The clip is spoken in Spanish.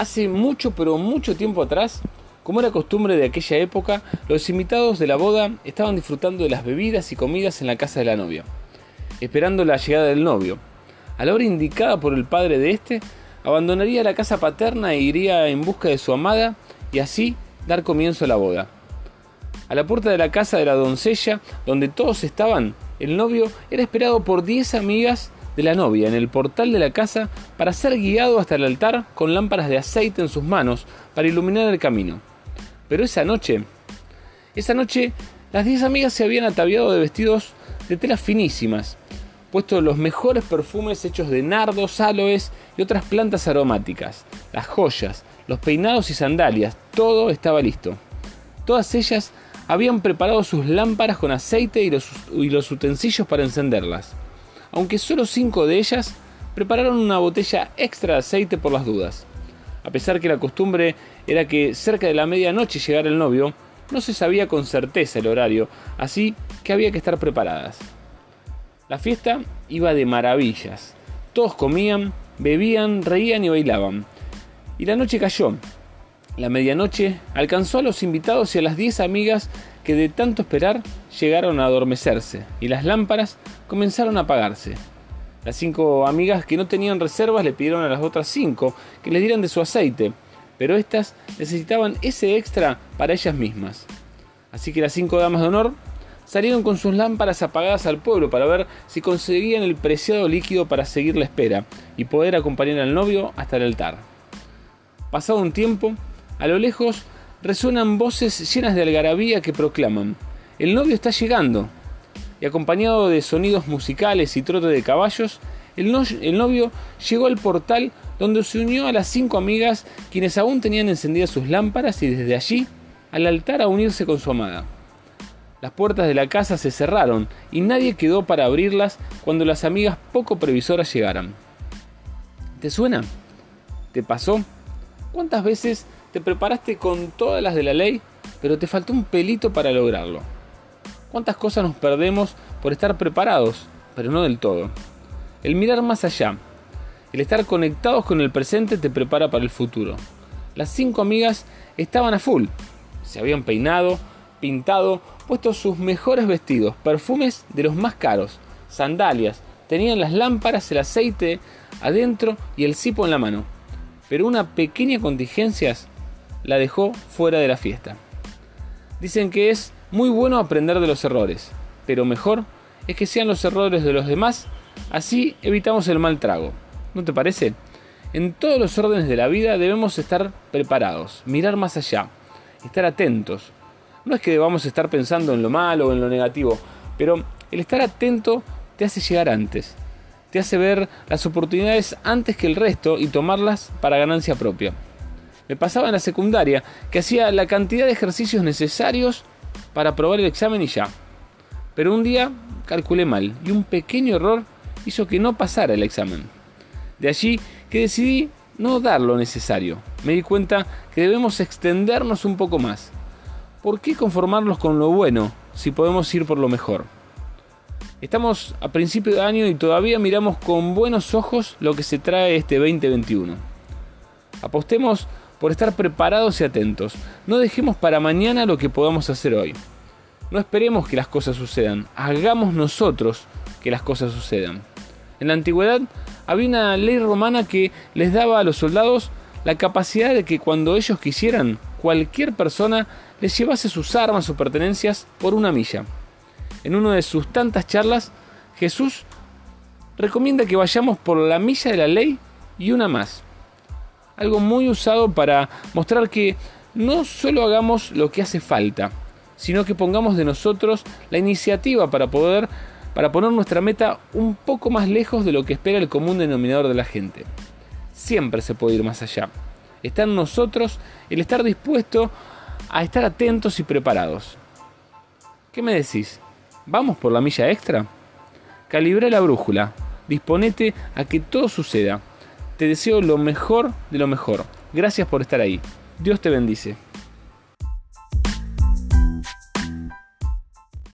Hace mucho, pero mucho tiempo atrás, como era costumbre de aquella época, los invitados de la boda estaban disfrutando de las bebidas y comidas en la casa de la novia, esperando la llegada del novio. A la hora indicada por el padre de este, abandonaría la casa paterna e iría en busca de su amada y así dar comienzo a la boda. A la puerta de la casa de la doncella, donde todos estaban, el novio era esperado por diez amigas de la novia en el portal de la casa para ser guiado hasta el altar con lámparas de aceite en sus manos para iluminar el camino. Pero esa noche, esa noche, las diez amigas se habían ataviado de vestidos de telas finísimas, puesto los mejores perfumes hechos de nardos, aloes y otras plantas aromáticas, las joyas, los peinados y sandalias, todo estaba listo. Todas ellas habían preparado sus lámparas con aceite y los, y los utensilios para encenderlas aunque solo cinco de ellas prepararon una botella extra de aceite por las dudas. A pesar que la costumbre era que cerca de la medianoche llegara el novio, no se sabía con certeza el horario, así que había que estar preparadas. La fiesta iba de maravillas. Todos comían, bebían, reían y bailaban. Y la noche cayó. La medianoche alcanzó a los invitados y a las diez amigas que de tanto esperar llegaron a adormecerse y las lámparas comenzaron a apagarse. Las cinco amigas que no tenían reservas le pidieron a las otras cinco que les dieran de su aceite, pero éstas necesitaban ese extra para ellas mismas. Así que las cinco damas de honor salieron con sus lámparas apagadas al pueblo para ver si conseguían el preciado líquido para seguir la espera y poder acompañar al novio hasta el altar. Pasado un tiempo, a lo lejos resuenan voces llenas de algarabía que proclaman, el novio está llegando. Y acompañado de sonidos musicales y trote de caballos, el, novio llegó al portal donde se unió a las cinco amigas quienes aún tenían encendidas sus lámparas y desde allí al altar a unirse con su amada. Las puertas de la casa se cerraron y nadie quedó para abrirlas cuando las amigas poco previsoras llegaran. ¿Te suena? ¿Te pasó? ¿Cuántas veces te preparaste con todas las de la ley, pero te faltó un pelito para lograrlo. ¿Cuántas cosas nos perdemos por estar preparados, pero no del todo? El mirar más allá, el estar conectados con el presente te prepara para el futuro. Las cinco amigas estaban a full. Se habían peinado, pintado, puesto sus mejores vestidos, perfumes de los más caros, sandalias, tenían las lámparas, el aceite adentro y el cipo en la mano. Pero una pequeña contingencia la dejó fuera de la fiesta. Dicen que es muy bueno aprender de los errores, pero mejor es que sean los errores de los demás, así evitamos el mal trago. ¿No te parece? En todos los órdenes de la vida debemos estar preparados, mirar más allá, estar atentos. No es que debamos estar pensando en lo malo o en lo negativo, pero el estar atento te hace llegar antes, te hace ver las oportunidades antes que el resto y tomarlas para ganancia propia. Me pasaba en la secundaria que hacía la cantidad de ejercicios necesarios para aprobar el examen y ya. Pero un día calculé mal y un pequeño error hizo que no pasara el examen. De allí que decidí no dar lo necesario. Me di cuenta que debemos extendernos un poco más. ¿Por qué conformarnos con lo bueno si podemos ir por lo mejor? Estamos a principio de año y todavía miramos con buenos ojos lo que se trae este 2021. Apostemos por estar preparados y atentos. No dejemos para mañana lo que podamos hacer hoy. No esperemos que las cosas sucedan, hagamos nosotros que las cosas sucedan. En la antigüedad había una ley romana que les daba a los soldados la capacidad de que cuando ellos quisieran, cualquier persona les llevase sus armas o pertenencias por una milla. En una de sus tantas charlas, Jesús recomienda que vayamos por la milla de la ley y una más algo muy usado para mostrar que no solo hagamos lo que hace falta, sino que pongamos de nosotros la iniciativa para poder para poner nuestra meta un poco más lejos de lo que espera el común denominador de la gente. Siempre se puede ir más allá. Está en nosotros el estar dispuesto a estar atentos y preparados. ¿Qué me decís? ¿Vamos por la milla extra? Calibré la brújula. Disponete a que todo suceda. Te deseo lo mejor de lo mejor. Gracias por estar ahí. Dios te bendice.